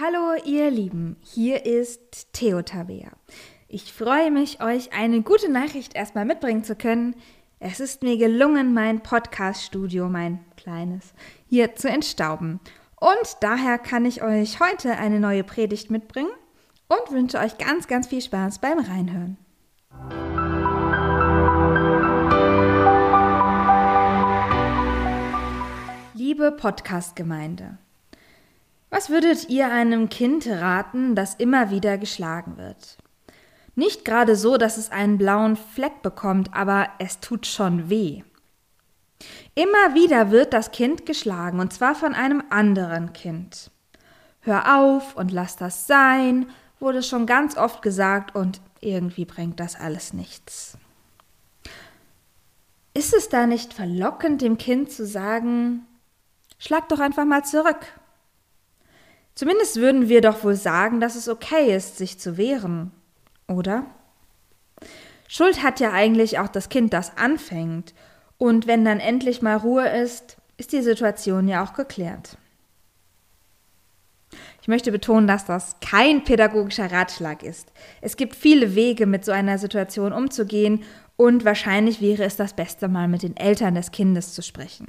Hallo ihr Lieben, hier ist Theo Tabea. Ich freue mich, euch eine gute Nachricht erstmal mitbringen zu können. Es ist mir gelungen, mein Podcast-Studio, mein kleines, hier zu entstauben. Und daher kann ich euch heute eine neue Predigt mitbringen und wünsche euch ganz, ganz viel Spaß beim Reinhören. Liebe Podcast-Gemeinde, was würdet ihr einem Kind raten, das immer wieder geschlagen wird? Nicht gerade so, dass es einen blauen Fleck bekommt, aber es tut schon weh. Immer wieder wird das Kind geschlagen, und zwar von einem anderen Kind. Hör auf und lass das sein, wurde schon ganz oft gesagt, und irgendwie bringt das alles nichts. Ist es da nicht verlockend, dem Kind zu sagen, schlag doch einfach mal zurück? Zumindest würden wir doch wohl sagen, dass es okay ist, sich zu wehren, oder? Schuld hat ja eigentlich auch das Kind, das anfängt, und wenn dann endlich mal Ruhe ist, ist die Situation ja auch geklärt. Ich möchte betonen, dass das kein pädagogischer Ratschlag ist. Es gibt viele Wege, mit so einer Situation umzugehen, und wahrscheinlich wäre es das Beste, mal mit den Eltern des Kindes zu sprechen.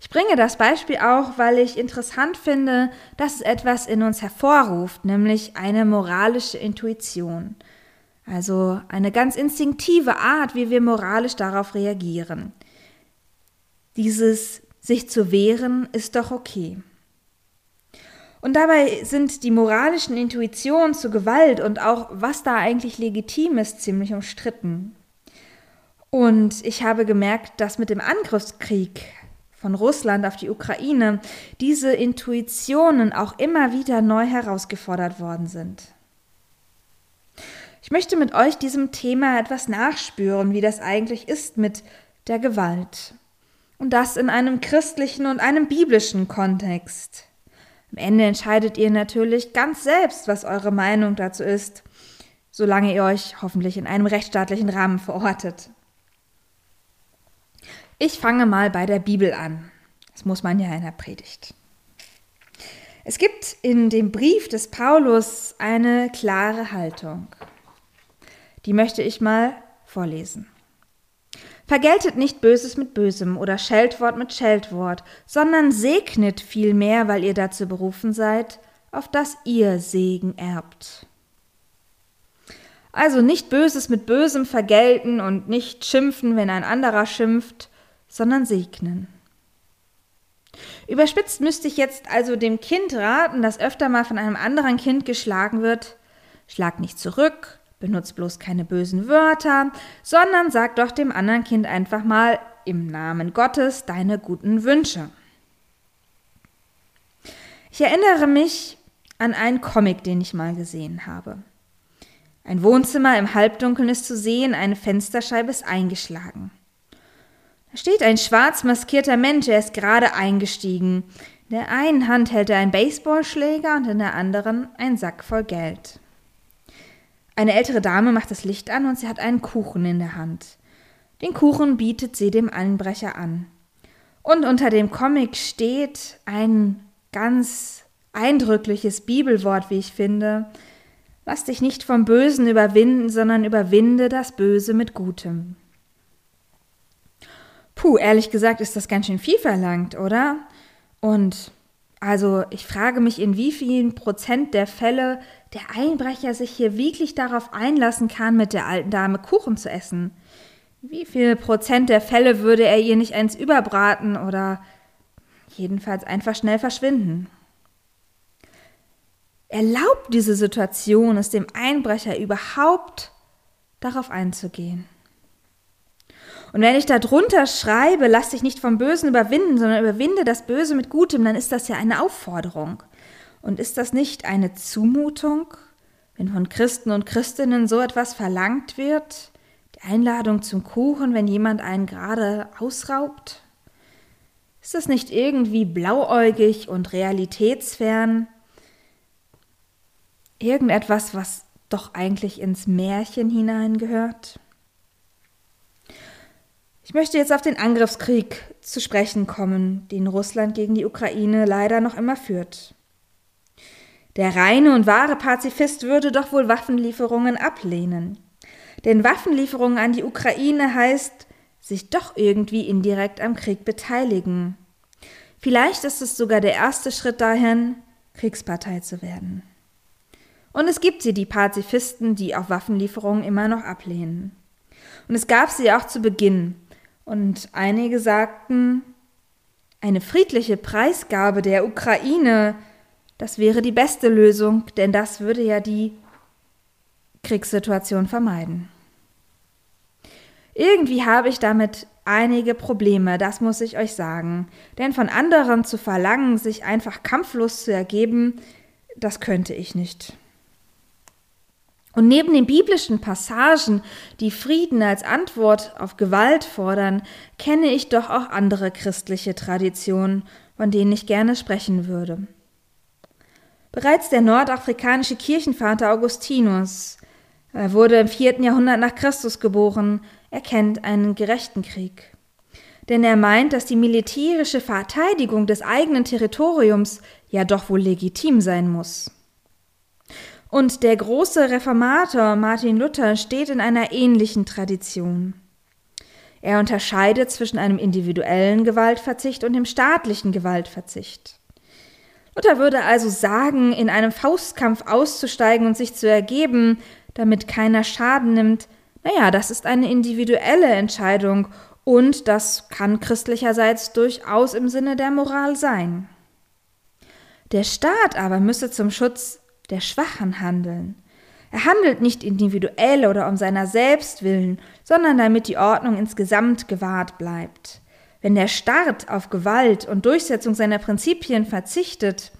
Ich bringe das Beispiel auch, weil ich interessant finde, dass es etwas in uns hervorruft, nämlich eine moralische Intuition. Also eine ganz instinktive Art, wie wir moralisch darauf reagieren. Dieses sich zu wehren ist doch okay. Und dabei sind die moralischen Intuitionen zu Gewalt und auch was da eigentlich legitim ist, ziemlich umstritten. Und ich habe gemerkt, dass mit dem Angriffskrieg von Russland auf die Ukraine diese Intuitionen auch immer wieder neu herausgefordert worden sind. Ich möchte mit euch diesem Thema etwas nachspüren, wie das eigentlich ist mit der Gewalt. Und das in einem christlichen und einem biblischen Kontext. Am Ende entscheidet ihr natürlich ganz selbst, was eure Meinung dazu ist, solange ihr euch hoffentlich in einem rechtsstaatlichen Rahmen verortet. Ich fange mal bei der Bibel an. Das muss man ja in der Predigt. Es gibt in dem Brief des Paulus eine klare Haltung. Die möchte ich mal vorlesen. Vergeltet nicht Böses mit Bösem oder Scheltwort mit Scheltwort, sondern segnet vielmehr, weil ihr dazu berufen seid, auf dass ihr Segen erbt. Also nicht Böses mit Bösem vergelten und nicht schimpfen, wenn ein anderer schimpft, sondern segnen. Überspitzt müsste ich jetzt also dem Kind raten, das öfter mal von einem anderen Kind geschlagen wird, schlag nicht zurück, benutzt bloß keine bösen Wörter, sondern sag doch dem anderen Kind einfach mal im Namen Gottes deine guten Wünsche. Ich erinnere mich an einen Comic, den ich mal gesehen habe. Ein Wohnzimmer im Halbdunkeln ist zu sehen, eine Fensterscheibe ist eingeschlagen steht ein schwarz maskierter Mensch, er ist gerade eingestiegen. In der einen Hand hält er einen Baseballschläger und in der anderen einen Sack voll Geld. Eine ältere Dame macht das Licht an und sie hat einen Kuchen in der Hand. Den Kuchen bietet sie dem Einbrecher an. Und unter dem Comic steht ein ganz eindrückliches Bibelwort, wie ich finde. Lass dich nicht vom Bösen überwinden, sondern überwinde das Böse mit Gutem. Puh, ehrlich gesagt ist das ganz schön viel verlangt, oder? Und also ich frage mich, in wie vielen Prozent der Fälle der Einbrecher sich hier wirklich darauf einlassen kann, mit der alten Dame Kuchen zu essen. Wie viel Prozent der Fälle würde er ihr nicht eins überbraten oder jedenfalls einfach schnell verschwinden? Erlaubt diese Situation es dem Einbrecher überhaupt darauf einzugehen? Und wenn ich da drunter schreibe, lass dich nicht vom Bösen überwinden, sondern überwinde das Böse mit Gutem, dann ist das ja eine Aufforderung. Und ist das nicht eine Zumutung, wenn von Christen und Christinnen so etwas verlangt wird? Die Einladung zum Kuchen, wenn jemand einen gerade ausraubt? Ist das nicht irgendwie blauäugig und realitätsfern? Irgendetwas, was doch eigentlich ins Märchen hineingehört? Ich möchte jetzt auf den Angriffskrieg zu sprechen kommen, den Russland gegen die Ukraine leider noch immer führt. Der reine und wahre Pazifist würde doch wohl Waffenlieferungen ablehnen. Denn Waffenlieferungen an die Ukraine heißt, sich doch irgendwie indirekt am Krieg beteiligen. Vielleicht ist es sogar der erste Schritt dahin, Kriegspartei zu werden. Und es gibt sie, die Pazifisten, die auch Waffenlieferungen immer noch ablehnen. Und es gab sie auch zu Beginn. Und einige sagten, eine friedliche Preisgabe der Ukraine, das wäre die beste Lösung, denn das würde ja die Kriegssituation vermeiden. Irgendwie habe ich damit einige Probleme, das muss ich euch sagen. Denn von anderen zu verlangen, sich einfach kampflos zu ergeben, das könnte ich nicht. Und neben den biblischen Passagen, die Frieden als Antwort auf Gewalt fordern, kenne ich doch auch andere christliche Traditionen, von denen ich gerne sprechen würde. Bereits der nordafrikanische Kirchenvater Augustinus er wurde im vierten Jahrhundert nach Christus geboren, er kennt einen gerechten Krieg. Denn er meint, dass die militärische Verteidigung des eigenen Territoriums ja doch wohl legitim sein muss. Und der große Reformator Martin Luther steht in einer ähnlichen Tradition. Er unterscheidet zwischen einem individuellen Gewaltverzicht und dem staatlichen Gewaltverzicht. Luther würde also sagen, in einem Faustkampf auszusteigen und sich zu ergeben, damit keiner Schaden nimmt, naja, das ist eine individuelle Entscheidung und das kann christlicherseits durchaus im Sinne der Moral sein. Der Staat aber müsse zum Schutz der Schwachen handeln. Er handelt nicht individuell oder um seiner selbst willen, sondern damit die Ordnung insgesamt gewahrt bleibt. Wenn der Staat auf Gewalt und Durchsetzung seiner Prinzipien verzichtet,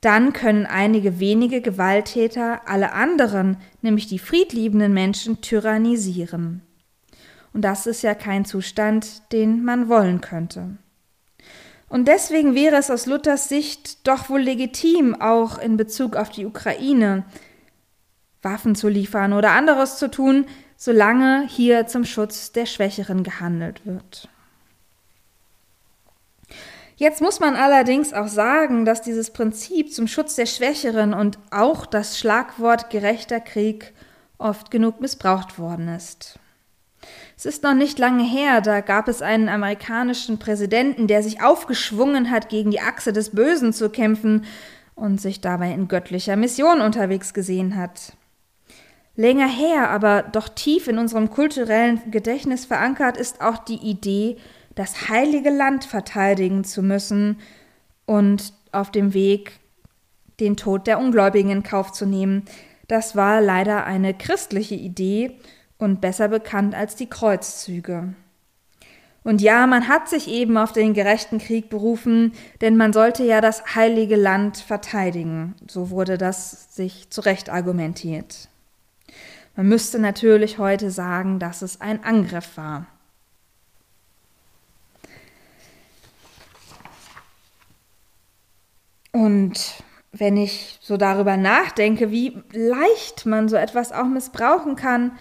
dann können einige wenige Gewalttäter alle anderen, nämlich die friedliebenden Menschen, tyrannisieren. Und das ist ja kein Zustand, den man wollen könnte. Und deswegen wäre es aus Luthers Sicht doch wohl legitim, auch in Bezug auf die Ukraine Waffen zu liefern oder anderes zu tun, solange hier zum Schutz der Schwächeren gehandelt wird. Jetzt muss man allerdings auch sagen, dass dieses Prinzip zum Schutz der Schwächeren und auch das Schlagwort gerechter Krieg oft genug missbraucht worden ist. Es ist noch nicht lange her, da gab es einen amerikanischen Präsidenten, der sich aufgeschwungen hat, gegen die Achse des Bösen zu kämpfen und sich dabei in göttlicher Mission unterwegs gesehen hat. Länger her, aber doch tief in unserem kulturellen Gedächtnis verankert ist auch die Idee, das heilige Land verteidigen zu müssen und auf dem Weg den Tod der Ungläubigen in Kauf zu nehmen. Das war leider eine christliche Idee und besser bekannt als die Kreuzzüge. Und ja, man hat sich eben auf den gerechten Krieg berufen, denn man sollte ja das heilige Land verteidigen. So wurde das sich zurecht argumentiert. Man müsste natürlich heute sagen, dass es ein Angriff war. Und wenn ich so darüber nachdenke, wie leicht man so etwas auch missbrauchen kann,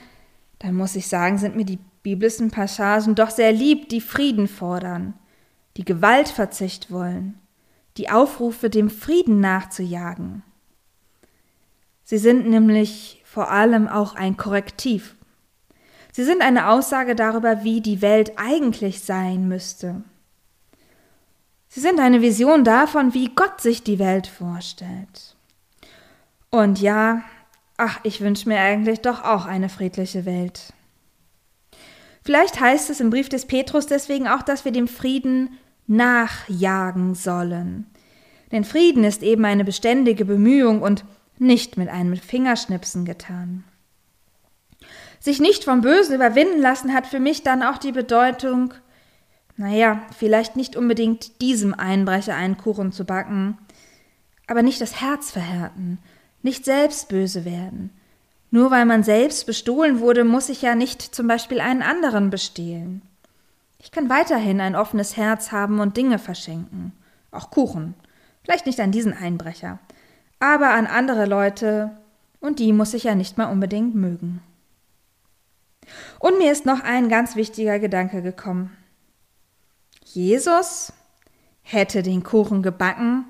dann muss ich sagen, sind mir die biblischen Passagen doch sehr lieb, die Frieden fordern, die Gewaltverzicht wollen, die Aufrufe, dem Frieden nachzujagen. Sie sind nämlich vor allem auch ein Korrektiv. Sie sind eine Aussage darüber, wie die Welt eigentlich sein müsste. Sie sind eine Vision davon, wie Gott sich die Welt vorstellt. Und ja, ach, ich wünsche mir eigentlich doch auch eine friedliche Welt. Vielleicht heißt es im Brief des Petrus deswegen auch, dass wir dem Frieden nachjagen sollen. Denn Frieden ist eben eine beständige Bemühung und nicht mit einem Fingerschnipsen getan. Sich nicht vom Bösen überwinden lassen hat für mich dann auch die Bedeutung, naja, vielleicht nicht unbedingt diesem Einbrecher einen Kuchen zu backen, aber nicht das Herz verhärten, nicht selbst böse werden. Nur weil man selbst bestohlen wurde, muss ich ja nicht zum Beispiel einen anderen bestehlen. Ich kann weiterhin ein offenes Herz haben und Dinge verschenken, auch Kuchen, vielleicht nicht an diesen Einbrecher, aber an andere Leute, und die muss ich ja nicht mal unbedingt mögen. Und mir ist noch ein ganz wichtiger Gedanke gekommen. Jesus hätte den Kuchen gebacken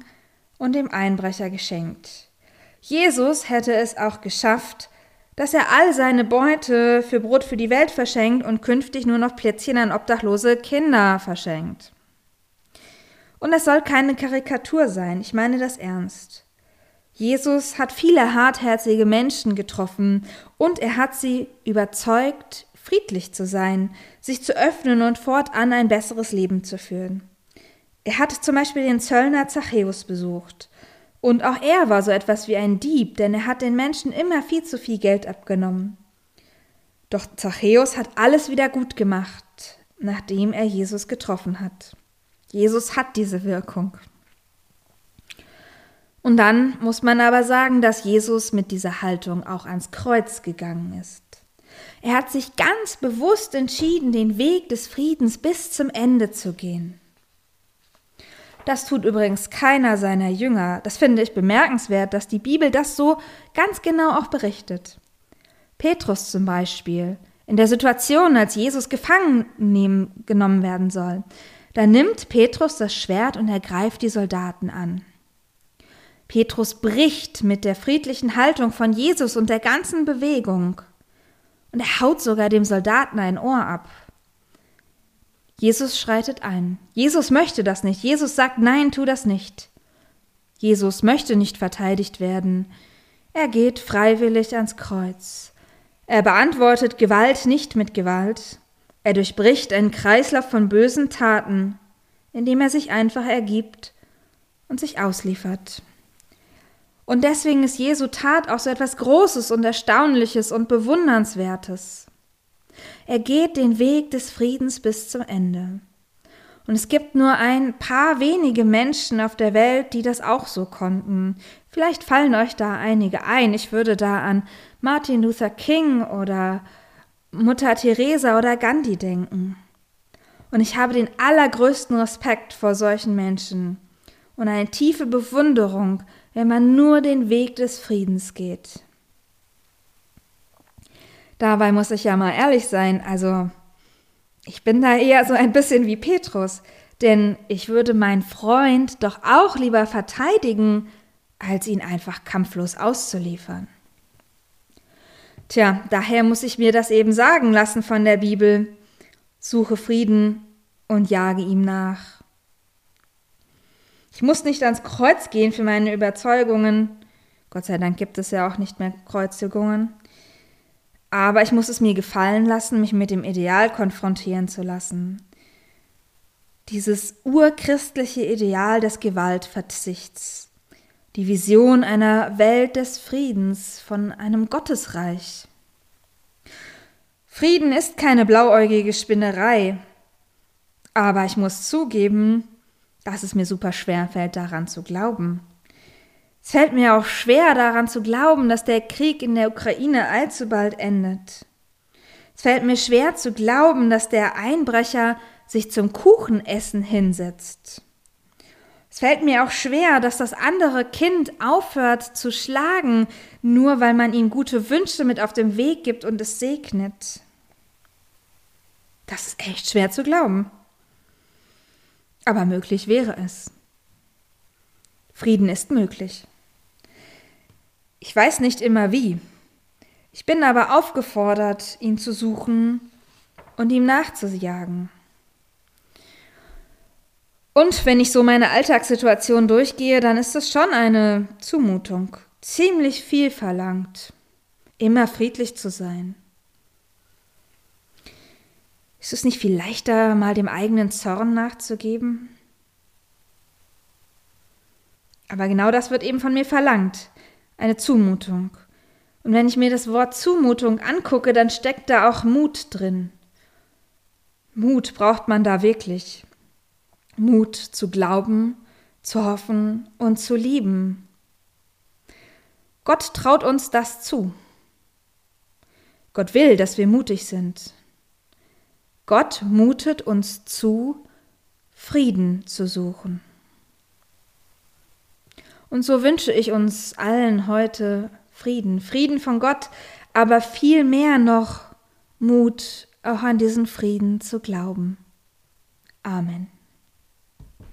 und dem Einbrecher geschenkt. Jesus hätte es auch geschafft, dass er all seine Beute für Brot für die Welt verschenkt und künftig nur noch Plätzchen an obdachlose Kinder verschenkt. Und es soll keine Karikatur sein, ich meine das ernst. Jesus hat viele hartherzige Menschen getroffen und er hat sie überzeugt, friedlich zu sein, sich zu öffnen und fortan ein besseres Leben zu führen. Er hat zum Beispiel den Zöllner Zachäus besucht. Und auch er war so etwas wie ein Dieb, denn er hat den Menschen immer viel zu viel Geld abgenommen. Doch Zachäus hat alles wieder gut gemacht, nachdem er Jesus getroffen hat. Jesus hat diese Wirkung. Und dann muss man aber sagen, dass Jesus mit dieser Haltung auch ans Kreuz gegangen ist. Er hat sich ganz bewusst entschieden, den Weg des Friedens bis zum Ende zu gehen. Das tut übrigens keiner seiner Jünger. Das finde ich bemerkenswert, dass die Bibel das so ganz genau auch berichtet. Petrus zum Beispiel, in der Situation, als Jesus gefangen nehmen, genommen werden soll, da nimmt Petrus das Schwert und ergreift die Soldaten an. Petrus bricht mit der friedlichen Haltung von Jesus und der ganzen Bewegung. Und er haut sogar dem Soldaten ein Ohr ab. Jesus schreitet ein. Jesus möchte das nicht. Jesus sagt, nein, tu das nicht. Jesus möchte nicht verteidigt werden. Er geht freiwillig ans Kreuz. Er beantwortet Gewalt nicht mit Gewalt. Er durchbricht einen Kreislauf von bösen Taten, indem er sich einfach ergibt und sich ausliefert. Und deswegen ist Jesu Tat auch so etwas Großes und Erstaunliches und Bewundernswertes. Er geht den Weg des Friedens bis zum Ende. Und es gibt nur ein paar wenige Menschen auf der Welt, die das auch so konnten. Vielleicht fallen euch da einige ein. Ich würde da an Martin Luther King oder Mutter Teresa oder Gandhi denken. Und ich habe den allergrößten Respekt vor solchen Menschen und eine tiefe Bewunderung wenn man nur den Weg des Friedens geht. Dabei muss ich ja mal ehrlich sein, also ich bin da eher so ein bisschen wie Petrus, denn ich würde meinen Freund doch auch lieber verteidigen, als ihn einfach kampflos auszuliefern. Tja, daher muss ich mir das eben sagen lassen von der Bibel. Suche Frieden und jage ihm nach. Ich muss nicht ans Kreuz gehen für meine Überzeugungen. Gott sei Dank gibt es ja auch nicht mehr Kreuzigungen. Aber ich muss es mir gefallen lassen, mich mit dem Ideal konfrontieren zu lassen. Dieses urchristliche Ideal des Gewaltverzichts. Die Vision einer Welt des Friedens, von einem Gottesreich. Frieden ist keine blauäugige Spinnerei. Aber ich muss zugeben, dass es mir super schwer fällt, daran zu glauben. Es fällt mir auch schwer, daran zu glauben, dass der Krieg in der Ukraine allzu bald endet. Es fällt mir schwer zu glauben, dass der Einbrecher sich zum Kuchenessen hinsetzt. Es fällt mir auch schwer, dass das andere Kind aufhört zu schlagen, nur weil man ihm gute Wünsche mit auf den Weg gibt und es segnet. Das ist echt schwer zu glauben. Aber möglich wäre es. Frieden ist möglich. Ich weiß nicht immer wie. Ich bin aber aufgefordert, ihn zu suchen und ihm nachzujagen. Und wenn ich so meine Alltagssituation durchgehe, dann ist es schon eine Zumutung. Ziemlich viel verlangt, immer friedlich zu sein. Ist es nicht viel leichter, mal dem eigenen Zorn nachzugeben? Aber genau das wird eben von mir verlangt. Eine Zumutung. Und wenn ich mir das Wort Zumutung angucke, dann steckt da auch Mut drin. Mut braucht man da wirklich. Mut zu glauben, zu hoffen und zu lieben. Gott traut uns das zu. Gott will, dass wir mutig sind. Gott mutet uns zu, Frieden zu suchen. Und so wünsche ich uns allen heute Frieden, Frieden von Gott, aber viel mehr noch Mut, auch an diesen Frieden zu glauben. Amen.